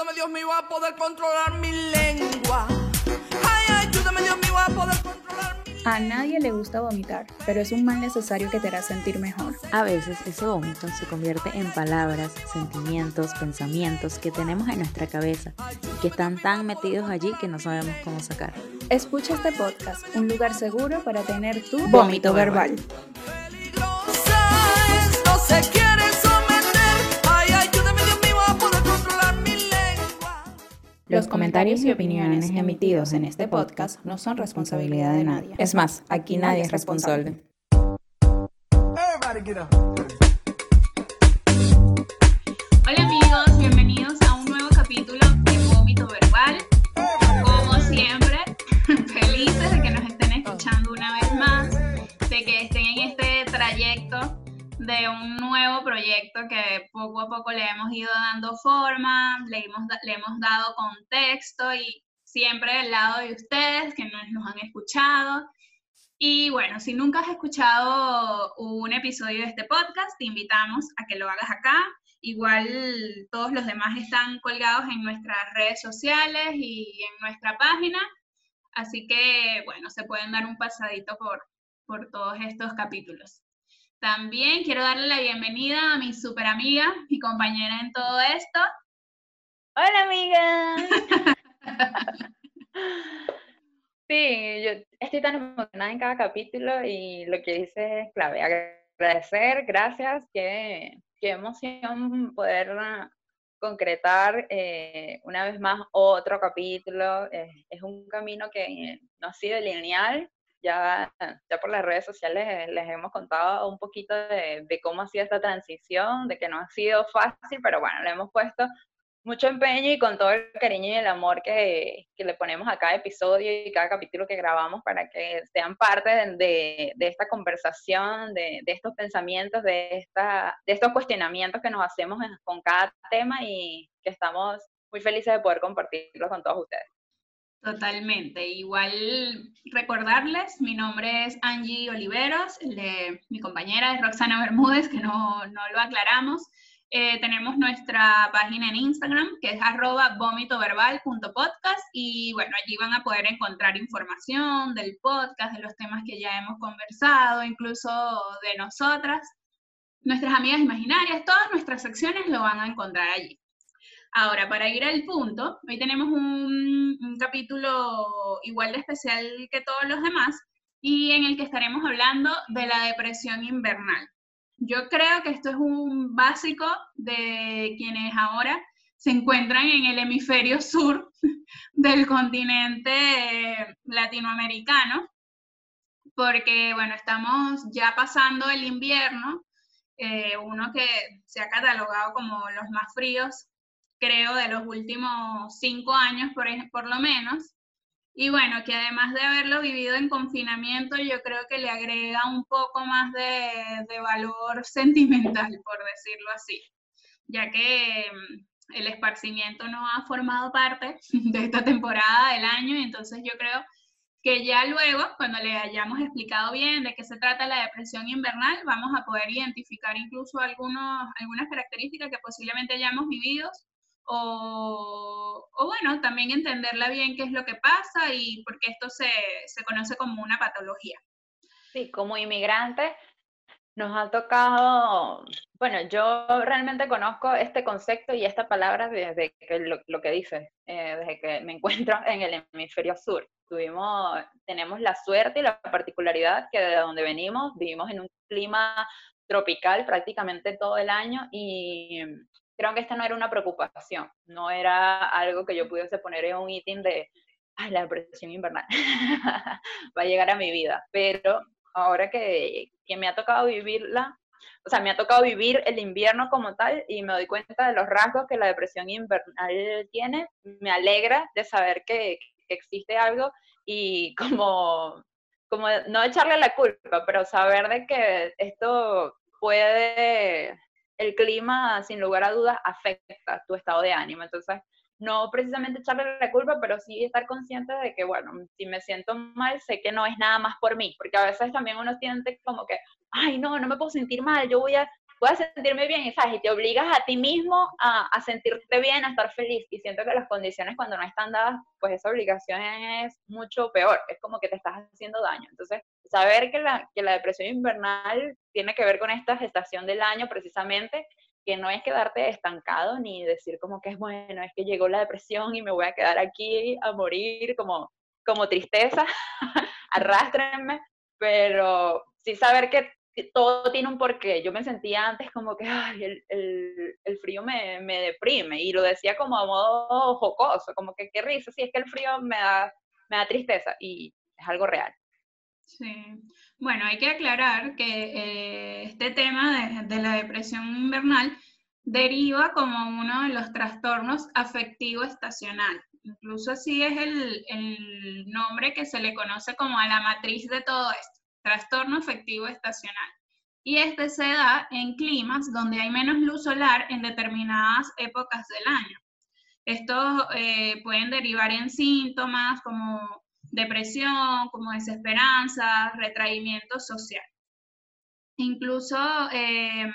Ayúdame Dios mío a poder controlar mi lengua. Ay, ayúdame Dios mío a poder controlar mi A nadie le gusta vomitar, pero es un mal necesario que te hará sentir mejor. A veces ese vómito se convierte en palabras, sentimientos, pensamientos que tenemos en nuestra cabeza y que están tan metidos allí que no sabemos cómo sacar. Escucha este podcast, un lugar seguro para tener tu Vómito vómito verbal. Peligrosa es, no se quiere someter. Ay, ayúdame Dios mío a poder controlar mi lengua. Los comentarios y opiniones emitidos en este podcast no son responsabilidad de nadie. Es más, aquí nadie es responsable. Everybody get up. De un nuevo proyecto que poco a poco le hemos ido dando forma, le hemos, le hemos dado contexto y siempre del lado de ustedes que nos, nos han escuchado. Y bueno, si nunca has escuchado un episodio de este podcast, te invitamos a que lo hagas acá. Igual todos los demás están colgados en nuestras redes sociales y en nuestra página. Así que, bueno, se pueden dar un pasadito por, por todos estos capítulos. También quiero darle la bienvenida a mi super amiga y compañera en todo esto. Hola amiga. Sí, yo estoy tan emocionada en cada capítulo y lo que dice es clave. Agradecer, gracias, qué, qué emoción poder concretar eh, una vez más otro capítulo. Es un camino que no ha sido lineal. Ya, ya por las redes sociales les hemos contado un poquito de, cómo ha sido esta transición, de que no ha sido fácil, pero bueno, le hemos puesto mucho empeño y con todo el cariño y el amor que, que le ponemos a cada episodio y cada capítulo que grabamos para que sean parte de, esta conversación, de, de estos pensamientos, de, esta, de estos cuestionamientos que nos hacemos con cada tema y que estamos muy felices de poder compartirlo con todos ustedes. Totalmente. Igual recordarles, mi nombre es Angie Oliveros, mi compañera es Roxana Bermúdez, que no, no lo aclaramos. Eh, tenemos nuestra página en Instagram, que es arroba vomitoverbal.podcast y bueno, allí van a poder encontrar información del podcast, de los temas que ya hemos conversado, incluso de nosotras, nuestras amigas imaginarias, todas nuestras secciones lo van a encontrar allí. Ahora, para ir al punto, hoy tenemos un, un capítulo igual de especial que todos los demás y en el que estaremos hablando de la depresión invernal. Yo creo que esto es un básico de quienes ahora se encuentran en el hemisferio sur del continente latinoamericano, porque bueno, estamos ya pasando el invierno, eh, uno que se ha catalogado como los más fríos creo, de los últimos cinco años por, por lo menos. Y bueno, que además de haberlo vivido en confinamiento, yo creo que le agrega un poco más de, de valor sentimental, por decirlo así, ya que mm, el esparcimiento no ha formado parte de esta temporada del año, y entonces yo creo que ya luego, cuando le hayamos explicado bien de qué se trata la depresión invernal, vamos a poder identificar incluso algunos, algunas características que posiblemente hayamos vivido o, o bueno, también entenderla bien qué es lo que pasa y por qué esto se, se conoce como una patología. Sí, como inmigrante nos ha tocado, bueno, yo realmente conozco este concepto y esta palabra desde que lo, lo que dices, eh, desde que me encuentro en el hemisferio sur. Tuvimos, tenemos la suerte y la particularidad que de donde venimos vivimos en un clima tropical prácticamente todo el año y creo que esta no era una preocupación, no era algo que yo pudiese poner en un ítem de, la depresión invernal va a llegar a mi vida, pero ahora que, que me ha tocado vivirla, o sea, me ha tocado vivir el invierno como tal y me doy cuenta de los rasgos que la depresión invernal tiene, me alegra de saber que, que existe algo y como, como no echarle la culpa, pero saber de que esto puede, el clima sin lugar a dudas afecta tu estado de ánimo, entonces no precisamente echarle la culpa, pero sí estar consciente de que, bueno, si me siento mal, sé que no es nada más por mí, porque a veces también uno siente como que, ay, no, no me puedo sentir mal, yo voy a voy a sentirme bien, y sabes, y te obligas a ti mismo a, a, sentirte bien, a estar feliz, y siento que las condiciones cuando no están dadas, pues esa obligación es mucho peor, es como que te estás haciendo daño. Entonces, saber que la, que la depresión invernal tiene que ver con esta gestación del año precisamente, que no es quedarte estancado ni decir como que es bueno, es que llegó la depresión y me voy a quedar aquí a morir como, como tristeza, arrastrenme, pero sí saber que todo tiene un porqué. Yo me sentía antes como que Ay, el, el, el, frío me, me, deprime y lo decía como a modo jocoso, como que qué risa, sí, es que el frío me da, me da tristeza y es algo real. Sí, bueno, hay que aclarar que eh, este tema de, de, la depresión invernal deriva como uno de los trastornos afectivo estacional. Incluso así es el, el nombre que se le conoce como a la matriz de todo esto, trastorno afectivo estacional. Y este se da en climas donde hay menos luz solar en determinadas épocas del año. Estos eh, pueden derivar en síntomas como depresión, como desesperanza, retraimiento social. Incluso eh,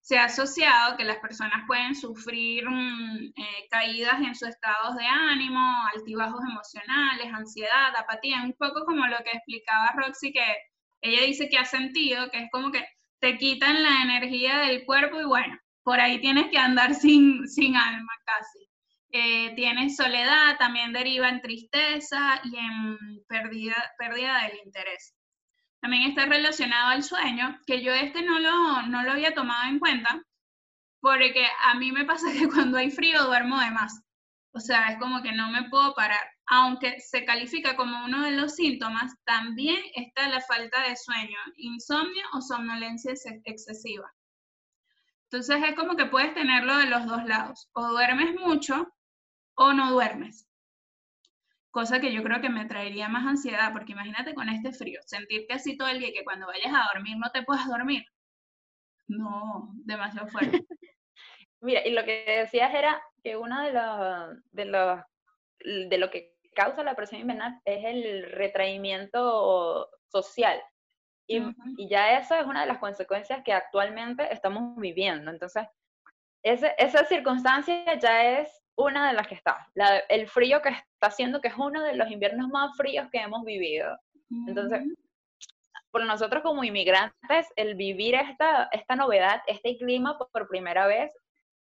se ha asociado que las personas pueden sufrir mm, eh, caídas en sus estados de ánimo, altibajos emocionales, ansiedad, apatía, un poco como lo que explicaba Roxy, que ella dice que ha sentido, que es como que te quitan la energía del cuerpo y bueno, por ahí tienes que andar sin, sin alma casi. Eh, tienes soledad, también deriva en tristeza y en pérdida, pérdida del interés. También está relacionado al sueño, que yo este no lo, no lo había tomado en cuenta, porque a mí me pasa que cuando hay frío duermo de más. O sea, es como que no me puedo parar. Aunque se califica como uno de los síntomas, también está la falta de sueño, insomnio o somnolencia excesiva. Entonces es como que puedes tenerlo de los dos lados. O duermes mucho o no duermes. Cosa que yo creo que me traería más ansiedad, porque imagínate con este frío, sentirte así todo el día que cuando vayas a dormir no te puedas dormir. No, demasiado fuerte. Mira, y lo que decías era que uno de los, de los, de lo que causa la presión invernal es el retraimiento social. Y, uh -huh. y, ya eso es una de las consecuencias que actualmente estamos viviendo. Entonces, ese, esa circunstancia ya es una de las que está. La, el frío que está haciendo, que es uno de los inviernos más fríos que hemos vivido. Entonces, uh -huh. por nosotros como inmigrantes, el vivir esta, esta novedad, este clima por primera vez,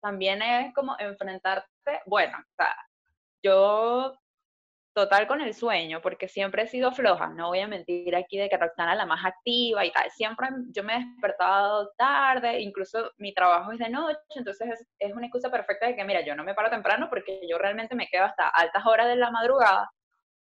también es como enfrentarte, bueno, o sea, yo total con el sueño, porque siempre he sido floja, no voy a mentir aquí de que Roxana la más activa y tal, siempre yo me he despertado tarde, incluso mi trabajo es de noche, entonces es, es, una excusa perfecta de que, mira, yo no me paro temprano porque yo realmente me quedo hasta altas horas de la madrugada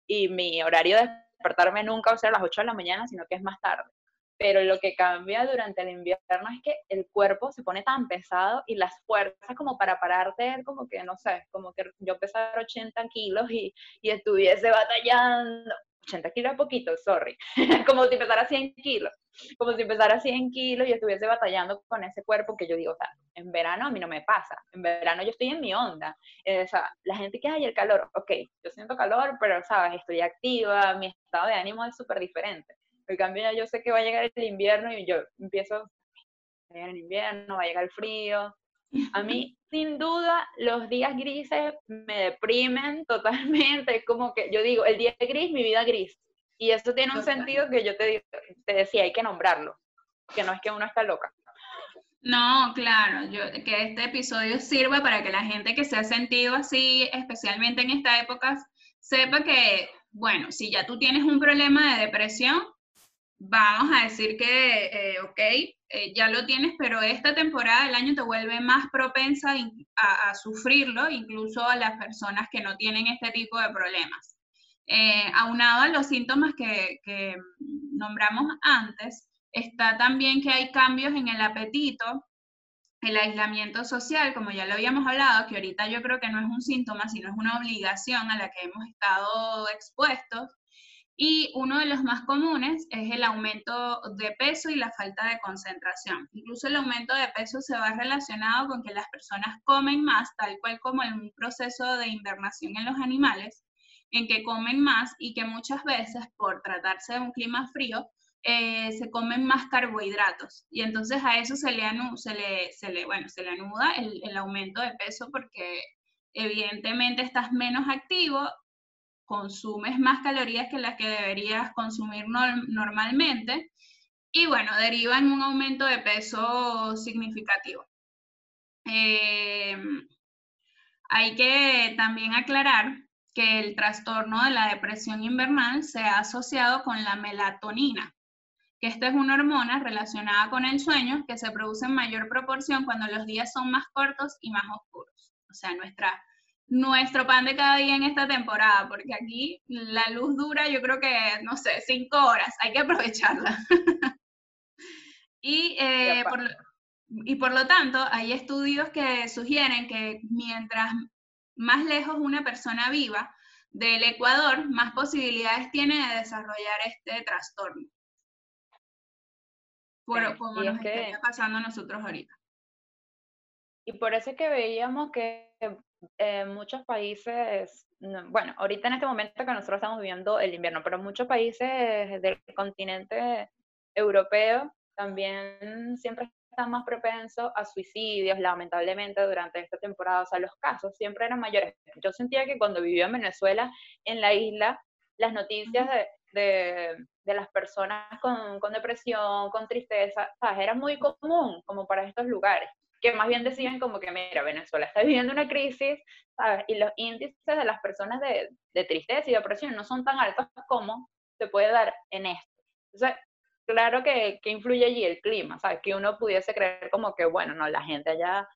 y mi horario de despertarme nunca va a ser a las 8 de la mañana, sino que es más tarde pero lo que cambia durante el invierno es que el cuerpo se pone tan pesado y las fuerzas como para pararte, como que, no sé, como que yo pesara 80 kilos y, y estuviese batallando, 80 kilos es poquito, sorry, como si pesara 100 kilos, como si pesara 100 kilos y estuviese batallando con ese cuerpo que yo digo, o sea, en verano a mí no me pasa, en verano yo estoy en mi onda, eh, o sea, la gente que hay el calor, ok, yo siento calor, pero, sabes, estoy activa, mi estado de ánimo es súper diferente cambio, ya yo sé que va a llegar el invierno y yo empiezo, va a llegar el invierno, va a llegar el frío. A mí, sin duda, los días grises me deprimen totalmente. Es como que yo digo, el día gris, mi vida gris. Y eso tiene un sentido que yo te, te decía, hay que nombrarlo. Que no es que uno está loca. No, claro, yo, que este episodio sirva para que la gente que se ha sentido así, especialmente en esta época, sepa que, bueno, si ya tú tienes un problema de depresión, vamos a decir que, eh, ok, eh, ya lo tienes, pero esta temporada del año te vuelve más propensa a, a, sufrirlo, incluso a las personas que no tienen este tipo de problemas. Eh, aunado a los síntomas que, que, nombramos antes, está también que hay cambios en el apetito, el aislamiento social, como ya lo habíamos hablado, que ahorita yo creo que no es un síntoma, sino es una obligación a la que hemos estado expuestos, y uno de los más comunes es el aumento de peso y la falta de concentración. Incluso el aumento de peso se va relacionado con que las personas comen más, tal cual como en un proceso de invernación en los animales, en que comen más y que muchas veces por tratarse de un clima frío eh, se comen más carbohidratos y entonces a eso se le, se le, se le, bueno, se le anuda el, el aumento de peso porque evidentemente estás menos activo, consumes más calorías que las que deberías consumir normalmente y bueno, deriva en un aumento de peso significativo. Em, hay que también aclarar que el trastorno de la depresión invernal se ha asociado con la melatonina, que esta es una hormona relacionada con el sueño que se produce en mayor proporción cuando los días son más cortos y más oscuros. O sea, nuestra, nuestro pan de cada día en esta temporada, porque aquí la luz dura, yo creo que, no sé, cinco horas, hay que aprovecharla. y, eh, por, y por lo tanto, hay estudios que sugieren que mientras más lejos una persona viva del Ecuador, más posibilidades tiene de desarrollar este trastorno. Por, como nos está pasando a nosotros ahorita. Y por eso es que veíamos que en muchos países, bueno, ahorita en este momento que nosotros estamos viviendo el invierno, pero muchos países del continente europeo también siempre están más propensos a suicidios, lamentablemente, durante esta temporada. O sea, los casos siempre eran mayores. Yo sentía que cuando vivía en Venezuela, en la isla, las noticias de, de, las personas con, con, depresión, con tristeza, ¿sabes? era muy común como para estos lugares, que más bien decían como que, mira, Venezuela está viviendo una crisis, ¿sabes? Y los índices de las personas de, de tristeza y depresión no son tan altos como se puede dar en esto. Entonces, claro que, que, influye allí el clima, ¿sabes? Que uno pudiese creer como que, bueno, no, la gente allá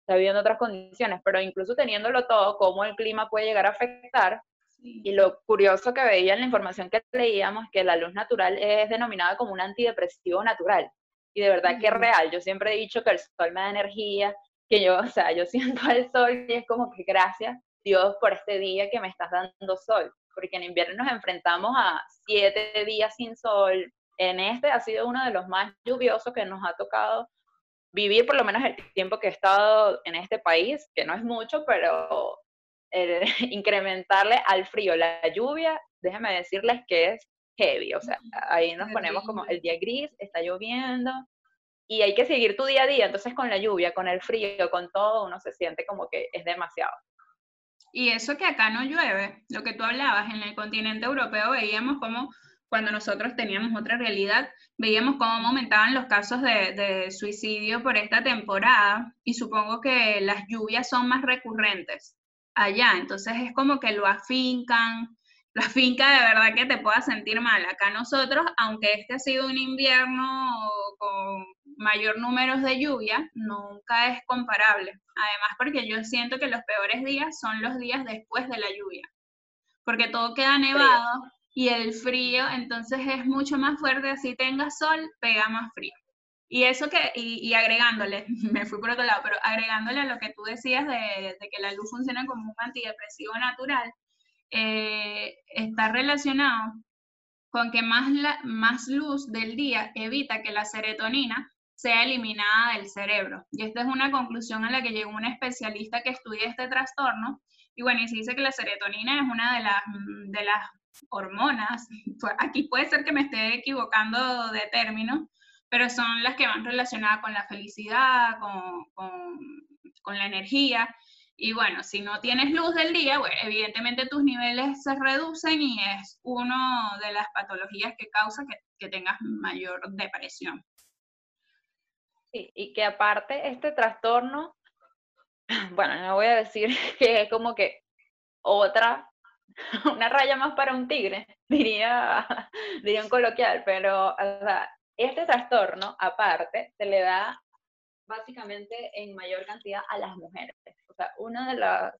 está viviendo otras condiciones, pero incluso teniéndolo todo, cómo el clima puede llegar a afectar. Y lo curioso que veía en la información que leíamos es que la luz natural es denominada como un antidepresivo natural. Y de verdad que es real. Yo siempre he dicho que el sol me da energía, que yo, o sea, yo siento el sol y es como que gracias Dios por este día que me estás dando sol. Porque en invierno nos enfrentamos a siete días sin sol, en este ha sido uno de los más lluviosos que nos ha tocado vivir, por lo menos el tiempo que he estado en este país, que no es mucho, pero incrementarle al frío la lluvia, déjenme decirles que es heavy, o sea, ahí nos ponemos como el día gris, está lloviendo, y hay que seguir tu día a día, entonces con la lluvia, con el frío, con todo, uno se siente como que es demasiado. Y eso que acá no llueve, lo que tú hablabas, en el continente europeo veíamos como cuando nosotros teníamos otra realidad, veíamos cómo aumentaban los casos de, suicidio por esta temporada y supongo que las lluvias son más recurrentes allá, entonces es como que lo afincan, lo afinca de verdad que te pueda sentir mal. Acá nosotros, aunque este ha sido un invierno con mayor número de lluvia, nunca es comparable. Además porque yo siento que los peores días son los días después de la lluvia, porque todo queda nevado y el frío entonces es mucho más fuerte, así tenga sol, pega más frío. Y eso que, y, agregándole, me fui por otro lado, pero agregándole a lo que tú decías de, que la luz funciona como un antidepresivo natural, eh, está relacionado con que más, la, más luz del día evita que la serotonina sea eliminada del cerebro. Y esta es una conclusión a la que llegó un especialista que estudia este trastorno. Y bueno, y se dice que la serotonina es una de las, de las hormonas, aquí puede ser que me esté equivocando de término, pero son las que van relacionadas con la felicidad, con, con, la energía. Y bueno, si no tienes luz del día, bueno, evidentemente tus niveles se reducen y es una de las patologías que causa que, que tengas mayor depresión. Sí, y que aparte este trastorno, bueno, no voy a decir que es como que otra una raya más para un tigre, diría, diría un coloquial, pero este trastorno, aparte, se le da básicamente en mayor cantidad a las mujeres. Sea, una de las,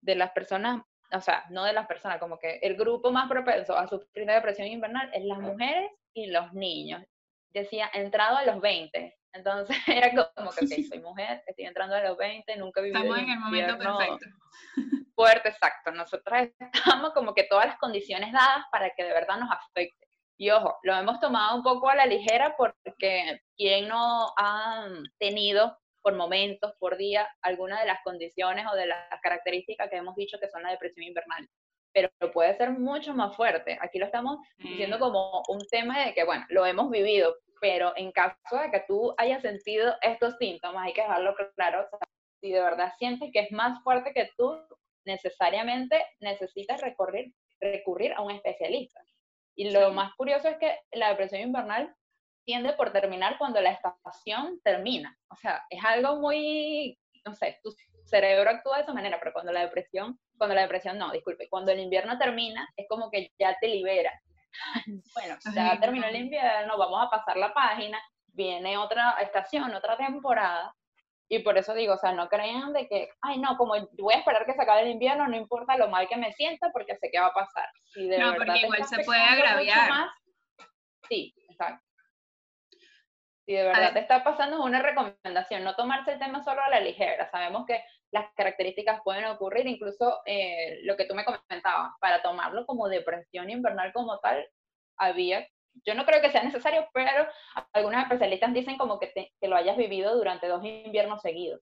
de las personas, o sea, no de las personas, como que el grupo más propenso a sufrir de depresión invernal es las mujeres y los niños. Decía, entrado a los 20. Entonces era como que, ok, soy mujer, estoy entrando a los 20, nunca viví Estamos en el momento perfecto fuerte, exacto. Nosotros estamos como que todas las condiciones dadas para que de verdad nos afecte. Y ojo, lo hemos tomado un poco a la ligera porque quien no ha tenido por momentos, por día, alguna de las condiciones o de las características que hemos dicho que son la depresión invernal. pero puede ser mucho más fuerte. Aquí lo estamos diciendo Mm. como un tema de que, bueno, lo hemos vivido, pero en caso de que tú hayas sentido estos síntomas, hay que dejarlo claro, o sea, si de verdad sientes que es más fuerte que tú, necesariamente necesitas recurrir, recurrir a un especialista. Y lo Sí. más curioso es que la depresión invernal tiende por terminar cuando la estación termina. O sea, es algo muy, no sé, tu cerebro actúa de esa manera, pero cuando la depresión, cuando la depresión no, disculpe, cuando el invierno termina, es como que ya te libera. bueno, ya Ay, terminó el no. invierno, vamos a pasar la página, viene otra estación, otra temporada, y por eso digo, o sea, no crean de que, ay, no, como voy a esperar que se acabe el invierno, no importa lo mal que me sienta, porque sé que va a pasar. Si de No, verdad porque igual se puede agraviar. más, sí, exacto. Si de verdad ver. te está pasando, es una recomendación, no tomarse el tema solo a la ligera. Sabemos que las características pueden ocurrir, incluso eh, lo que tú me comentabas, para tomarlo como depresión invernal como tal, había, yo no creo que sea necesario, pero algunos especialistas dicen como que, te- que lo hayas vivido durante dos inviernos seguidos.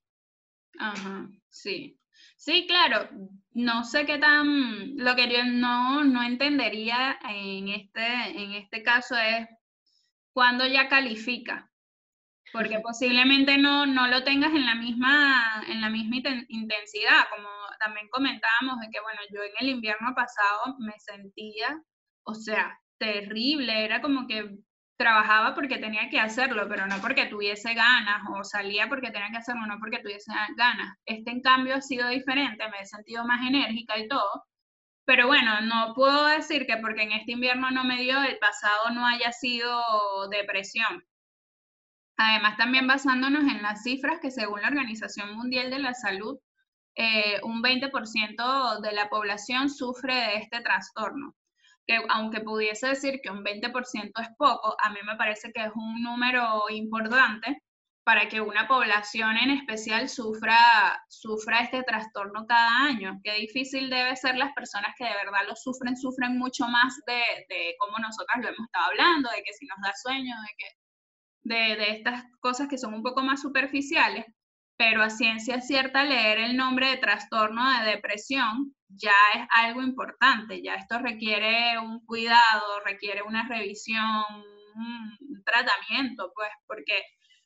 Ajá, sí. Sí, claro. No sé qué tan, lo que yo no, no entendería en este, en este caso es cuando ya califica. Porque posiblemente no, no lo tengas en la misma, en la misma inten- intensidad, como también comentábamos de que, bueno, yo en el invierno pasado me sentía, o sea, terrible, era como que trabajaba porque tenía que hacerlo, pero no porque tuviese ganas, o salía porque tenía que hacerlo, no porque tuviese ganas. Este, en cambio, ha sido diferente, me he sentido más enérgica y todo, pero bueno, no puedo decir que porque en este invierno no me dio, el pasado no haya sido depresión. Además, también basándonos en las cifras que según la Organización Mundial de la Salud, eh, un 20% de la población sufre de este trastorno. Que aunque pudiese decir que un 20% es poco, a mí me parece que es un número importante para que una población en especial sufra, sufra este trastorno cada año. Qué difícil debe ser las personas que de verdad lo sufren, sufren mucho más de, de cómo nosotras lo hemos estado hablando, de que si nos da sueño, de que de, estas cosas que son un poco más superficiales, pero a ciencia cierta leer el nombre de trastorno de depresión ya es algo importante, ya esto requiere un cuidado, requiere una revisión, un tratamiento, pues, porque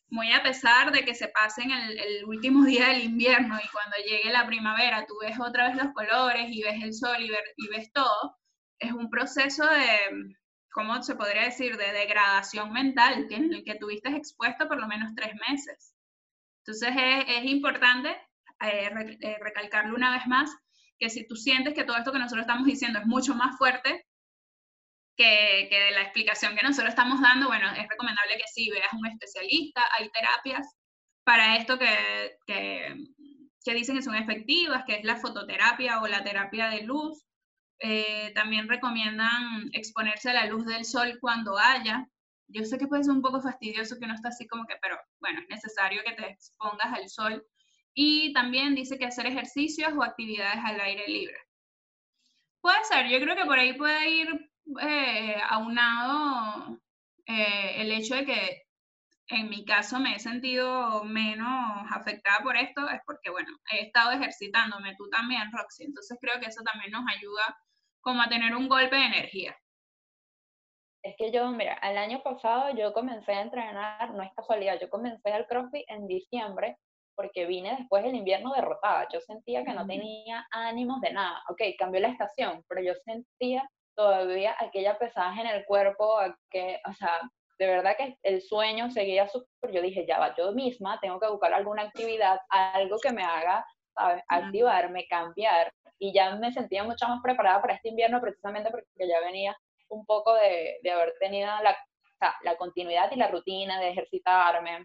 muy a pesar de que se pasen el, el último día del invierno y cuando llegue la primavera tú ves otra vez los colores y ves el sol y ves todo, es un proceso de, ¿cómo se podría decir?, de degradación mental, que en el que tuviste expuesto por lo menos tres meses. Entonces es, es importante eh, re, eh, recalcarlo una vez más, que si tú sientes que todo esto que nosotros estamos diciendo es mucho más fuerte que, que la explicación que nosotros estamos dando, bueno, es recomendable que sí veas un especialista, hay terapias para esto que, que, que dicen que son efectivas, que es la fototerapia o la terapia de luz, eh, también recomiendan exponerse a la luz del sol cuando haya. Yo sé que puede ser un poco fastidioso que uno está así como que, pero bueno, es necesario que te expongas al sol. Y también dice que hacer ejercicios o actividades al aire libre. Puede ser, yo creo que por ahí puede ir eh, aunado eh, el hecho de que en mi caso me he sentido menos afectada por esto, es porque, bueno, he estado ejercitándome, tú también, Roxy, entonces creo que eso también nos ayuda como a tener un golpe de energía. Es que yo, mira, el año pasado yo comencé a entrenar, no es casualidad, yo comencé al CrossFit en diciembre porque vine después del invierno derrotada. Yo sentía que no tenía ánimos de nada. Ok, cambió la estación, pero yo sentía todavía aquella pesaje en el cuerpo, que, o sea, de verdad que el sueño seguía súper. Yo dije, ya va, yo misma tengo que buscar alguna actividad, algo que me haga, ¿sabes? Activarme, cambiar. Y ya me sentía mucho más preparada para este invierno precisamente porque ya venía un poco de, de haber tenido la, o sea, la continuidad y la rutina de ejercitarme.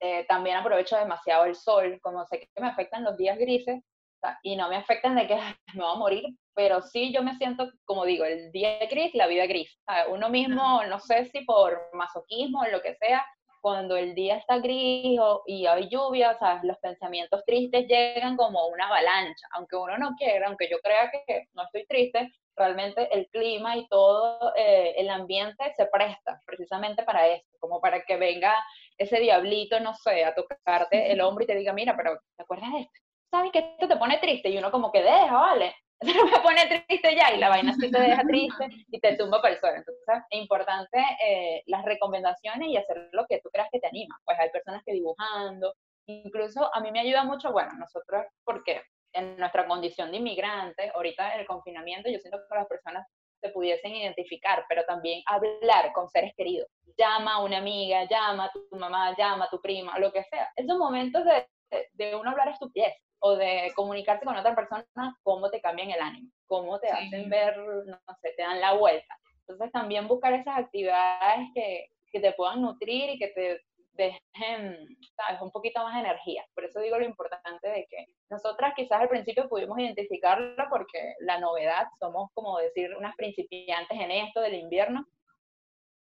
Eh, también aprovecho demasiado el sol, como sé que me afectan los días grises, o sea, y no me afectan de que me voy a morir, pero sí yo me siento, como digo, el día gris, la vida gris. Uno mismo, no sé si por masoquismo o lo que sea, cuando el día está gris o, y hay lluvia, ¿sabes? los pensamientos tristes llegan como una avalancha, aunque uno no quiera, aunque yo crea que no estoy triste, realmente el clima y todo eh, el ambiente se presta precisamente para eso, como para que venga ese diablito, no sé, a tocarte el hombro y te diga, mira, pero ¿te acuerdas de esto? ¿Sabes que esto te pone triste? Y uno como que deja, ¿vale? no me pone triste ya, y la vaina sí te deja triste y te tumba para el suelo. Entonces, es importante eh, las recomendaciones y hacer lo que tú creas que te anima. Pues hay personas que dibujando, incluso a mí me ayuda mucho, bueno, nosotros, porque en nuestra condición de inmigrantes, ahorita en el confinamiento, yo siento que las personas se pudiesen identificar, pero también hablar con seres queridos. Llama a una amiga, llama a tu mamá, llama a tu prima, lo que sea. Esos momentos de, de, uno hablar estupidez o de comunicarse con otra persona, cómo te cambian el ánimo, cómo te hacen ver, no sé, te dan la vuelta. Entonces también buscar esas actividades que, que te puedan nutrir y que te dejen, ¿sabes? Un poquito más de energía. Por eso digo lo importante de que nosotras quizás al principio pudimos identificarlo porque la novedad, somos como decir unas principiantes en esto del invierno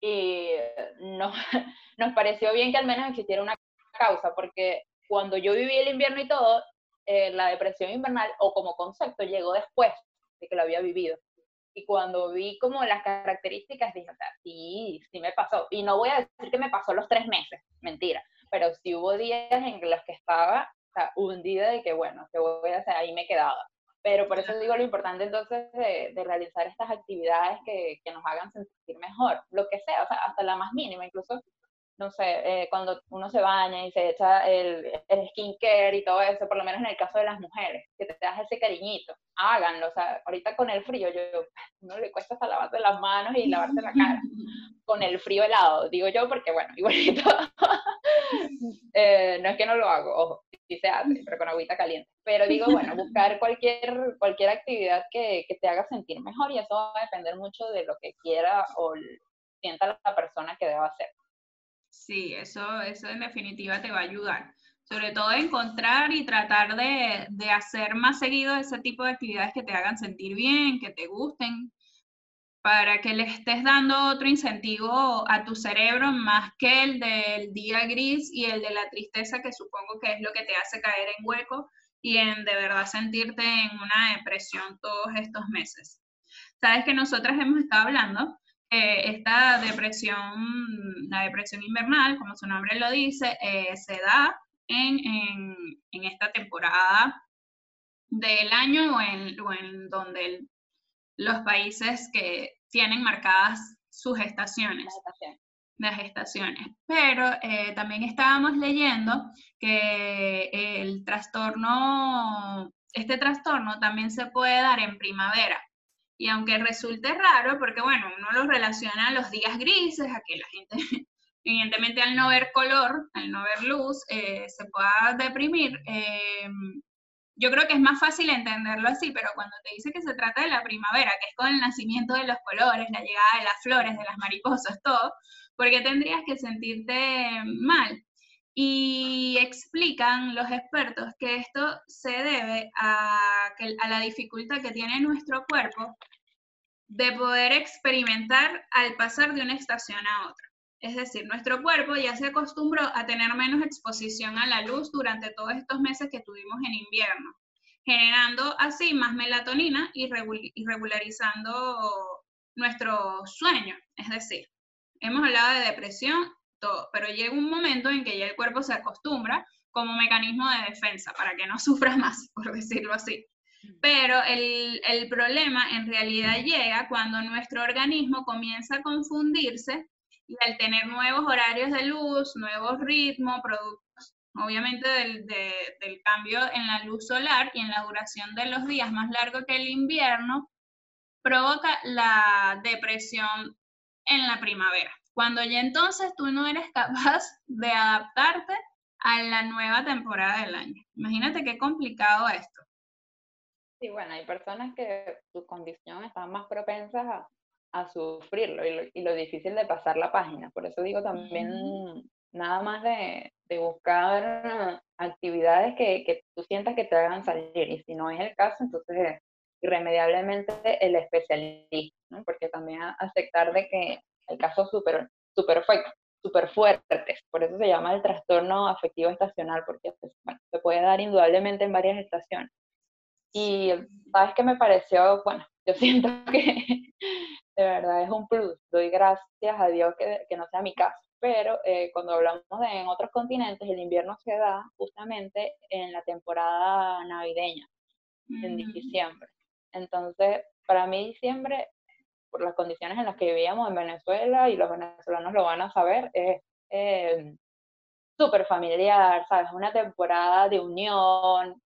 y nos, nos pareció bien que al menos existiera una causa porque cuando yo viví el invierno y todo, eh, la depresión invernal o como concepto llegó después de que lo había vivido. Y cuando vi como las características, dije, o sea, sí, sí me pasó. Y no voy a decir que me pasó los tres meses, mentira, pero sí hubo días en los que estaba o sea, hundida de que, bueno, que voy a hacer? Ahí me quedaba. Pero por eso digo lo importante entonces de, de realizar estas actividades que, que, nos hagan sentir mejor, lo que sea, o sea, hasta la más mínima, incluso no sé, eh, cuando uno se baña y se echa el, el skincare y todo eso, por lo menos en el caso de las mujeres, que te das ese cariñito, háganlo, o sea, ahorita con el frío, yo, no le cuesta hasta lavarte las manos y lavarte la cara, con el frío helado, digo yo, porque bueno, igualito, eh, no es que no lo hago, ojo, sí se hace, pero con agüita caliente, pero digo, bueno, buscar cualquier, cualquier actividad que, que te haga sentir mejor y eso va a depender mucho de lo que quiera o sienta la persona que deba hacer. Sí, eso, eso en definitiva te va a ayudar. Sobre todo encontrar y tratar de, de hacer más seguido ese tipo de actividades que te hagan sentir bien, que te gusten, para que le estés dando otro incentivo a tu cerebro más que el del día gris y el de la tristeza, que supongo que es lo que te hace caer en hueco y en de verdad sentirte en una depresión todos estos meses. Sabes que nosotras hemos estado hablando esta depresión, la depresión invernal, como su nombre lo dice, eh, se da en, en, esta temporada del año o en, o en donde los países que tienen marcadas sus estaciones. Las estaciones. Pero eh, también estábamos leyendo que el trastorno, este trastorno también se puede dar en primavera. Y aunque resulte raro, porque bueno, uno lo relaciona a los días grises, a que la gente, evidentemente al no ver color, al no ver luz, eh, se pueda deprimir. Eh, yo creo que es más fácil entenderlo así, pero cuando te dice que se trata de la primavera, que es con el nacimiento de los colores, la llegada de las flores, de las mariposas, todo, porque tendrías que sentirte mal. Y explican los expertos que esto se debe a, a la dificultad que tiene nuestro cuerpo de poder experimentar al pasar de una estación a otra. Es decir, nuestro cuerpo ya se acostumbró a tener menos exposición a la luz durante todos estos meses que tuvimos en invierno, generando así más melatonina y regularizando nuestro sueño. Es decir, hemos hablado de depresión, todo, pero llega un momento en que ya el cuerpo se acostumbra como mecanismo de defensa para que no sufra más, por decirlo así. Pero el, el, problema en realidad llega cuando nuestro organismo comienza a confundirse y al tener nuevos horarios de luz, nuevos ritmos, productos, obviamente del, del cambio en la luz solar y en la duración de los días más largo que el invierno, provoca la depresión en la primavera. Cuando ya entonces tú no eres capaz de adaptarte a la nueva temporada del año. Imagínate qué complicado esto. Sí, bueno, hay personas que su condición está más propensas a, a sufrirlo y lo, y lo, difícil de pasar la página. Por eso digo también, nada más de, de buscar actividades que, que, tú sientas que te hagan salir. Y si no es el caso, entonces irremediablemente el especialista, ¿no? porque también aceptar de que hay casos súper super, super fuertes. Por eso se llama el trastorno afectivo estacional, porque pues, se puede dar indudablemente en varias estaciones. Y sabes que me pareció, bueno, yo siento que de verdad es un plus. Doy gracias a Dios que, que no sea mi caso. Pero eh, cuando hablamos de en otros continentes, el invierno se da justamente en la temporada navideña, en diciembre. Entonces, para mí diciembre, por las condiciones en las que vivíamos en Venezuela, y los venezolanos lo van a saber, es eh, súper familiar, ¿sabes? Una temporada de unión,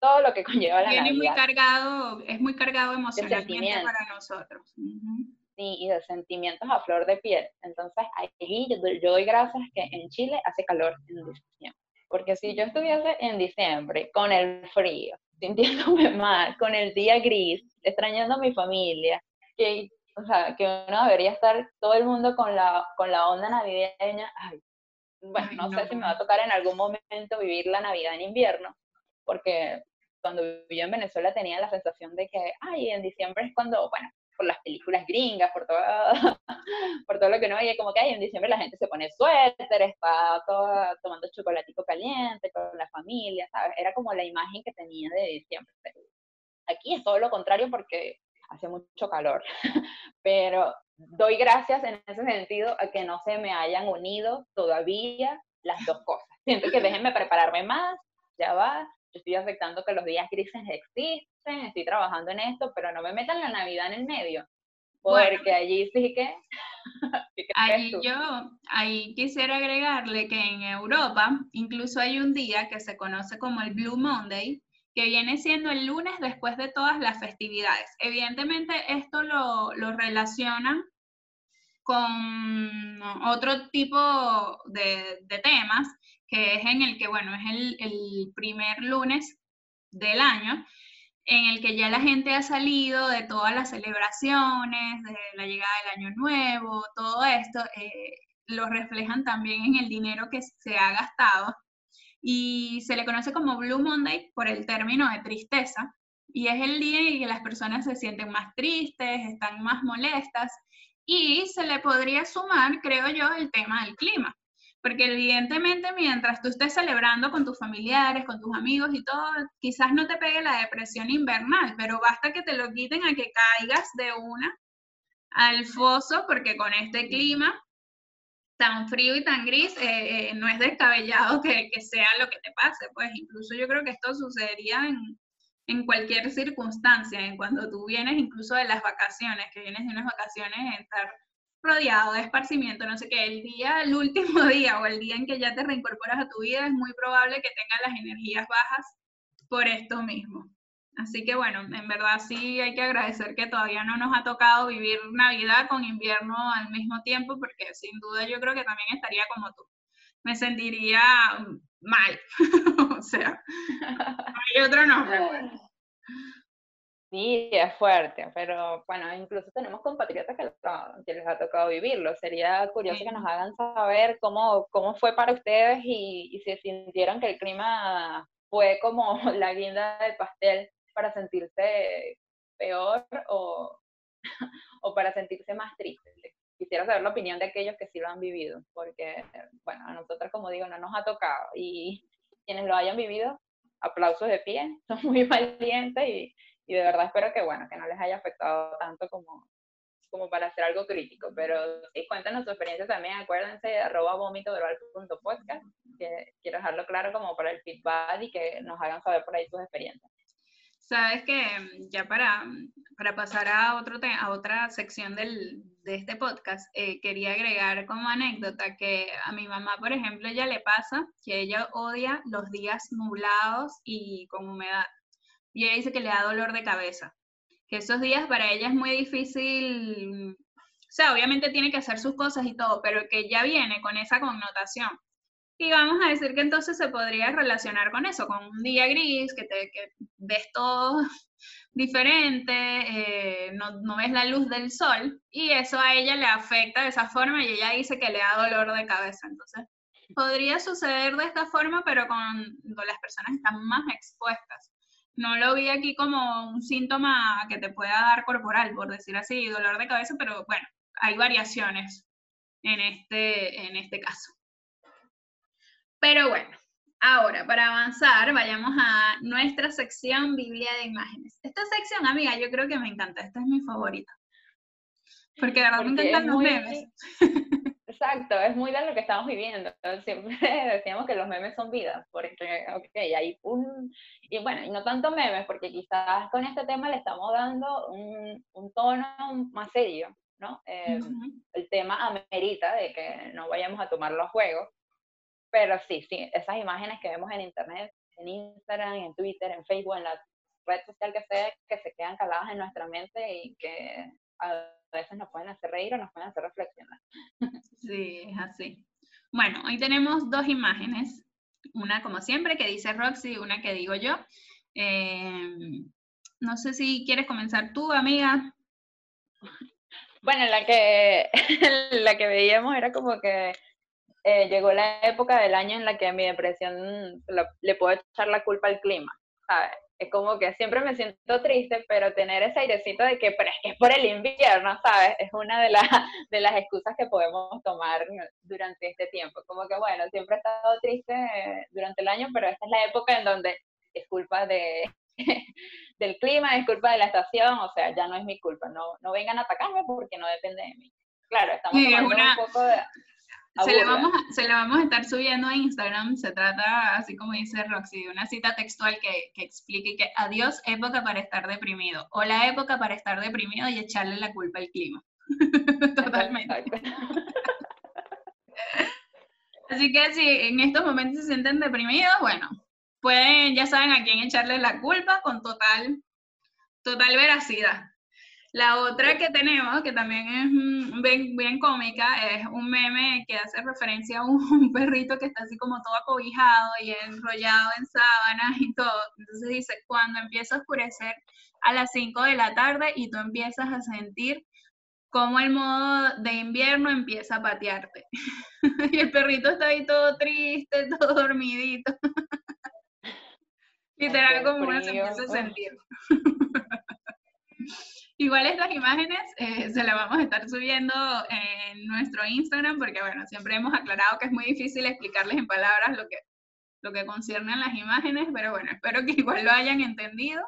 todo lo que conlleva la Viene muy Navidad. cargado, es muy cargado emocionalmente para nosotros. Ujú. Sí, y de sentimientos a flor de piel. Entonces, ahí yo, yo doy gracias que en Chile hace calor en diciembre. Porque si yo estuviese en diciembre con el frío, sintiéndome mal, con el día gris, extrañando a mi familia, que, o sea, que uno debería estar todo el mundo con la, con la onda navideña, ay, bueno, Ay, no, no. sé si me va a tocar en algún momento vivir la Navidad en invierno, porque cuando vivía en Venezuela tenía la sensación de que, ay, en diciembre es cuando, bueno, por las películas gringas, por todo, por todo lo que uno veía, como que ay, en diciembre la gente se pone suéter, está toda tomando chocolatico caliente con la familia, ¿sabes? Era como la imagen que tenía de diciembre. Aquí es todo lo contrario porque hace mucho calor, pero doy gracias en ese sentido a que no se me hayan unido todavía las dos cosas. Siento que déjenme prepararme más, ya va, yo estoy aceptando que los días grises existen, estoy trabajando en esto, pero no me metan la Navidad en el medio, porque Bueno. allí sí que... ¿qué crees Ahí yo, ahí quisiera agregarle que en Europa incluso hay un día que se conoce como el Blue Monday, que viene siendo el lunes después de todas las festividades. Evidentemente esto lo, lo relacionan con otro tipo de, temas, que es en el que, bueno, es el, el primer lunes del año, en el que ya la gente ha salido de todas las celebraciones, de la llegada del año nuevo, todo esto, eh, lo reflejan también en el dinero que se ha gastado y se le conoce como Blue Monday por el término de tristeza y es el día en que las personas se sienten más tristes, están más molestas y se le podría sumar, creo yo, el tema del clima. Porque evidentemente mientras tú estés celebrando con tus familiares, con tus amigos y todo, quizás no te pegue la depresión invernal, pero basta que te lo quiten a que caigas de una al foso, porque con este clima tan frío y tan gris, eh, eh, no es descabellado que, que sea lo que te pase. Pues incluso yo creo que esto sucedería en, en cualquier circunstancia, en cuando tú vienes incluso de las vacaciones, que vienes de unas vacaciones, estar rodeado de esparcimiento, no sé qué, el día, el último día o el día en que ya te reincorporas a tu vida, es muy probable que tengas las energías bajas por esto mismo. Así que bueno, en verdad sí hay que agradecer que todavía no nos ha tocado vivir Navidad con invierno al mismo tiempo, porque sin duda yo creo que también estaría como tú. Me sentiría mal. o sea, hay otro nombre. Sí, es fuerte, pero bueno, incluso tenemos compatriotas que, lo- que les ha tocado vivirlo. Sería curioso Sí. que nos hagan saber cómo, cómo fue para ustedes y, y si sintieron que el clima fue como la guinda del pastel para sentirse peor o, o para sentirse más triste. Quisiera saber la opinión de aquellos que sí lo han vivido, porque, bueno, a nosotros, como digo, no nos ha tocado. Y quienes lo hayan vivido, aplausos de pie, son muy valientes y, y de verdad espero que, bueno, que no les haya afectado tanto como, como para hacer algo crítico. Pero sí, cuéntanos su experiencia también, acuérdense de arroba vomitoverbal.podcast, que quiero dejarlo claro como para el feedback y que nos hagan saber por ahí sus experiencias. Sabes que mm, ya para, para pasar a, otro a otra sección del, de este podcast, eh, quería agregar como anécdota que a mi mamá, por ejemplo, ella le pasa que ella odia los días nublados y con humedad. Y ella dice que le da dolor de cabeza. Que esos días para ella es muy difícil, o sea, obviamente tiene que hacer sus cosas y todo, pero que ya viene con esa connotación. Y vamos a decir que entonces se podría relacionar con eso, con un día gris, que, te, ves todo diferente, eh, no, no ves la luz del sol, y eso a ella le afecta de esa forma y ella dice que le da dolor de cabeza. Entonces, podría suceder de esta forma, pero con, con las personas están más expuestas. No lo vi aquí como un síntoma que te pueda dar corporal, por decir así, dolor de cabeza, pero bueno, hay variaciones en este, en este caso. Pero bueno, ahora para avanzar, vayamos a nuestra sección Biblia de imágenes. Esta sección, amiga, yo creo que me encanta, esta es mi favorita. Porque de verdad me encantan los muy- memes. Exacto, es muy de lo que estamos viviendo. Siempre decíamos que los memes son vidas, porque, ok, hay un... Y bueno, y no tanto memes, porque quizás con este tema le estamos dando un, un tono más serio, ¿no? Eh, el tema amerita de que no vayamos a tomar los juegos, pero sí, sí, esas imágenes que vemos en internet, en Instagram, en Twitter, en Facebook, en la red social que sea, que se quedan caladas en nuestra mente y que a veces nos pueden hacer reír o nos pueden hacer reflexionar. Sí, es así. Bueno, hoy tenemos dos imágenes, una como siempre que dice Roxy y una que digo yo. Em, no sé si quieres comenzar tú, amiga. Bueno, la que, la que veíamos era como que eh, llegó la época del año en la que mi depresión le puedo echar la culpa al clima, ¿sabes? es como que siempre me siento triste, pero tener ese airecito de que, pero es que es por el invierno, ¿sabes? Es una de, las de las excusas que podemos tomar durante este tiempo. Como que, bueno, siempre he estado triste durante el año, pero esta es la época en donde es culpa de, del clima, es culpa de la estación, o sea, ya no es mi culpa, no, no vengan a atacarme porque no depende de mí. Claro, estamos tomando un poco de se le, vamos a, se vamos a estar subiendo a Instagram. Se trata, así como dice Roxy, de una cita textual que, que explique que adiós época para estar deprimido o la época para estar deprimido y echarle la culpa al clima. Totalmente. así que si en estos momentos se sienten deprimidos, bueno, pueden, ya saben a quién echarle la culpa con total, total veracidad. La otra que tenemos, que también es mm, bien, bien, cómica, es un meme que hace referencia a un, perrito que está así como todo acobijado y enrollado en sábanas y todo. Entonces dice, cuando empieza a oscurecer a las 5 de la tarde y tú empiezas a sentir cómo el modo de invierno empieza a patearte. y el perrito está ahí todo triste, todo dormidito. Literal como uno se empieza a sentir. Igual estas imágenes eh, se las vamos a estar subiendo en nuestro Instagram porque, bueno, siempre hemos aclarado que es muy difícil explicarles en palabras lo que, lo que concierne a las imágenes, pero bueno, espero que igual lo hayan entendido.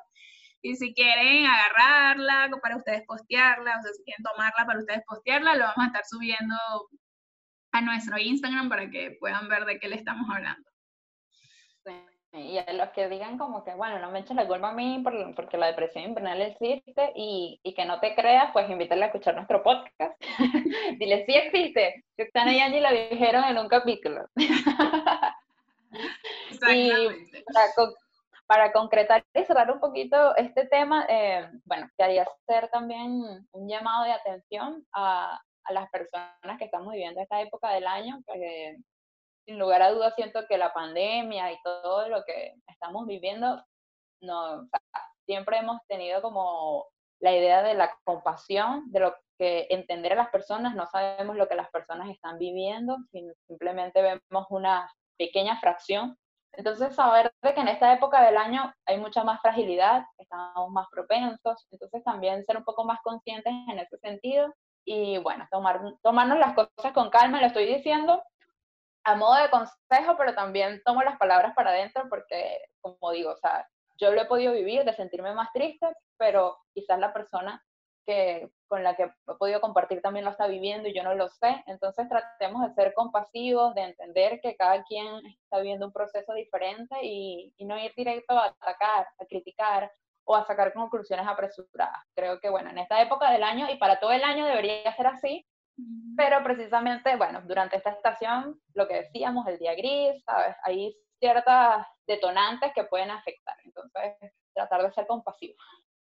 Y si quieren agarrarla para ustedes postearla, o sea, si quieren tomarla para ustedes postearla, lo vamos a estar subiendo a nuestro Instagram para que puedan ver de qué le estamos hablando. Y a los que digan como que, bueno, no me eches la culpa a mí porque la depresión invernal existe y, y que no te creas, pues invítale a escuchar nuestro podcast. Dile, sí existe. Están ahí allí lo dijeron en un capítulo. y para, para, concretar y cerrar un poquito este tema, eh, bueno, quería hacer también un llamado de atención a, a las personas que estamos viviendo esta época del año, que sin lugar a dudas siento que la pandemia y todo lo que estamos viviendo, no, siempre hemos tenido como la idea de la compasión, de lo que entender a las personas, no sabemos lo que las personas están viviendo, simplemente vemos una pequeña fracción. Entonces, saber de que en esta época del año hay mucha más fragilidad, estamos más propensos, entonces también ser un poco más conscientes en ese sentido y bueno, tomar, tomarnos las cosas con calma, lo estoy diciendo a modo de consejo, pero también tomo las palabras para adentro porque, como digo, o sea, yo lo he podido vivir de sentirme más triste, pero quizás la persona que, con la que he podido compartir también lo está viviendo y yo no lo sé. Entonces tratemos de ser compasivos, de entender que cada quien está viviendo un proceso diferente y, y no ir directo a atacar, a criticar o a sacar conclusiones apresuradas. Creo que, bueno, en esta época del año y para todo el año debería ser así, pero precisamente, bueno, durante esta estación, lo que decíamos, el día gris, ¿sabes? Hay ciertas detonantes que pueden afectar. Entonces, tratar de ser compasivo.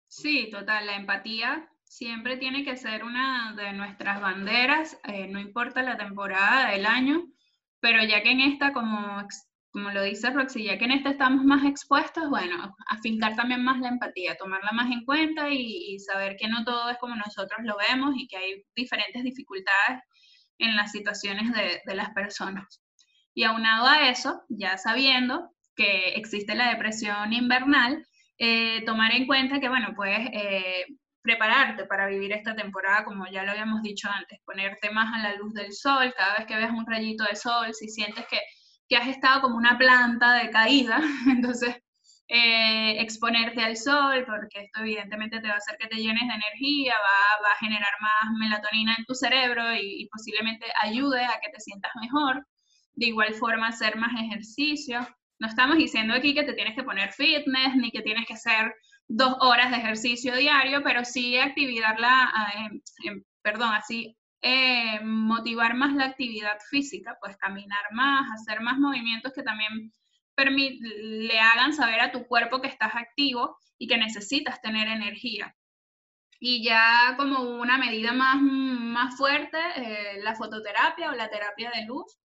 Sí, total, la empatía siempre tiene que ser una de nuestras banderas, eh, no importa la temporada del año, pero ya que en esta, como como lo dice Roxy, ya que en este estamos más expuestos, bueno, afincar también más la empatía, tomarla más en cuenta y, saber que no todo es como nosotros lo vemos y que hay diferentes dificultades en las situaciones de, de las personas. Y aunado a eso, ya sabiendo que existe la depresión invernal, eh, tomar en cuenta que, bueno, puedes eh, prepararte para vivir esta temporada, como ya lo habíamos dicho antes, ponerte más a la luz del sol, cada vez que veas un rayito de sol, si sientes que que has estado como una planta de caída, entonces eh, exponerte al sol, porque esto evidentemente te va a hacer que te llenes de energía, va, a generar más melatonina en tu cerebro y, y, posiblemente ayude a que te sientas mejor. De igual forma, hacer más ejercicio. No estamos diciendo aquí que te tienes que poner fitness ni que tienes que hacer dos horas de ejercicio diario, pero sí activar la, eh, perdón, así eh, motivar más la actividad física, pues caminar más, hacer más movimientos que también le hagan saber a tu cuerpo que estás activo y que necesitas tener energía. Y ya como una medida más, más fuerte, eh, la fototerapia o la terapia de luz,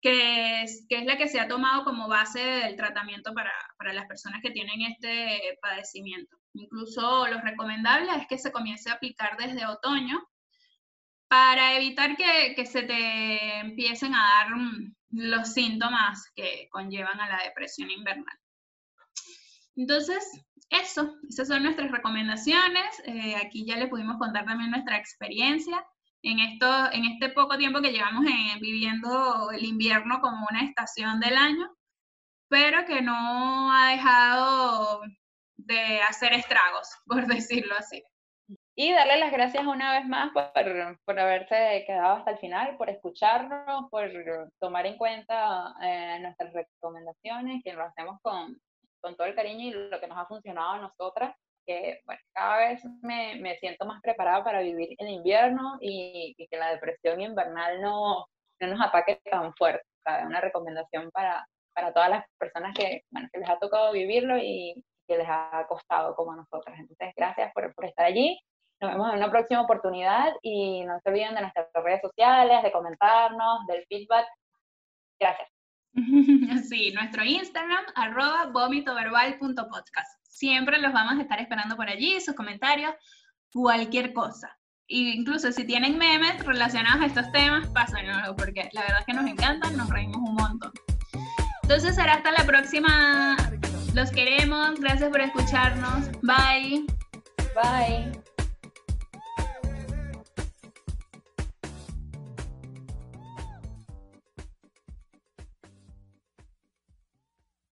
que es, que es la que se ha tomado como base del tratamiento para, para las personas que tienen este padecimiento. Incluso lo recomendable es que se comience a aplicar desde otoño para evitar que, que, se te empiecen a dar mm, los síntomas que conllevan a la depresión invernal. Entonces, eso, esas son nuestras recomendaciones. Eh, aquí ya les pudimos contar también nuestra experiencia en, esto, en este poco tiempo que llevamos eh, viviendo el invierno como una estación del año, pero que no ha dejado de hacer estragos, por decirlo así. Y darle las gracias una vez más por, por haberse quedado hasta el final, por escucharnos, por tomar en cuenta eh, nuestras recomendaciones, que lo hacemos con, con todo el cariño y lo que nos ha funcionado a nosotras que bueno, cada vez me, me, siento más preparada para vivir el invierno y, que la depresión invernal no, no, nos ataque tan fuerte. Una recomendación para, para todas las personas que, bueno, que les ha tocado vivirlo y que les ha costado como a nosotras. Entonces, gracias por, por estar allí. Nos vemos en una próxima oportunidad y no se olviden de nuestras redes sociales, de comentarnos, del feedback. Gracias. Sí, nuestro Instagram, arroba vomitoverbal.podcast. Siempre los vamos a estar esperando por allí, sus comentarios, cualquier cosa. E incluso si tienen memes relacionados a estos temas, pásenlo, porque la verdad es que nos encantan, nos reímos un montón. Entonces será hasta la próxima. Los queremos, gracias por escucharnos. Bye. Bye.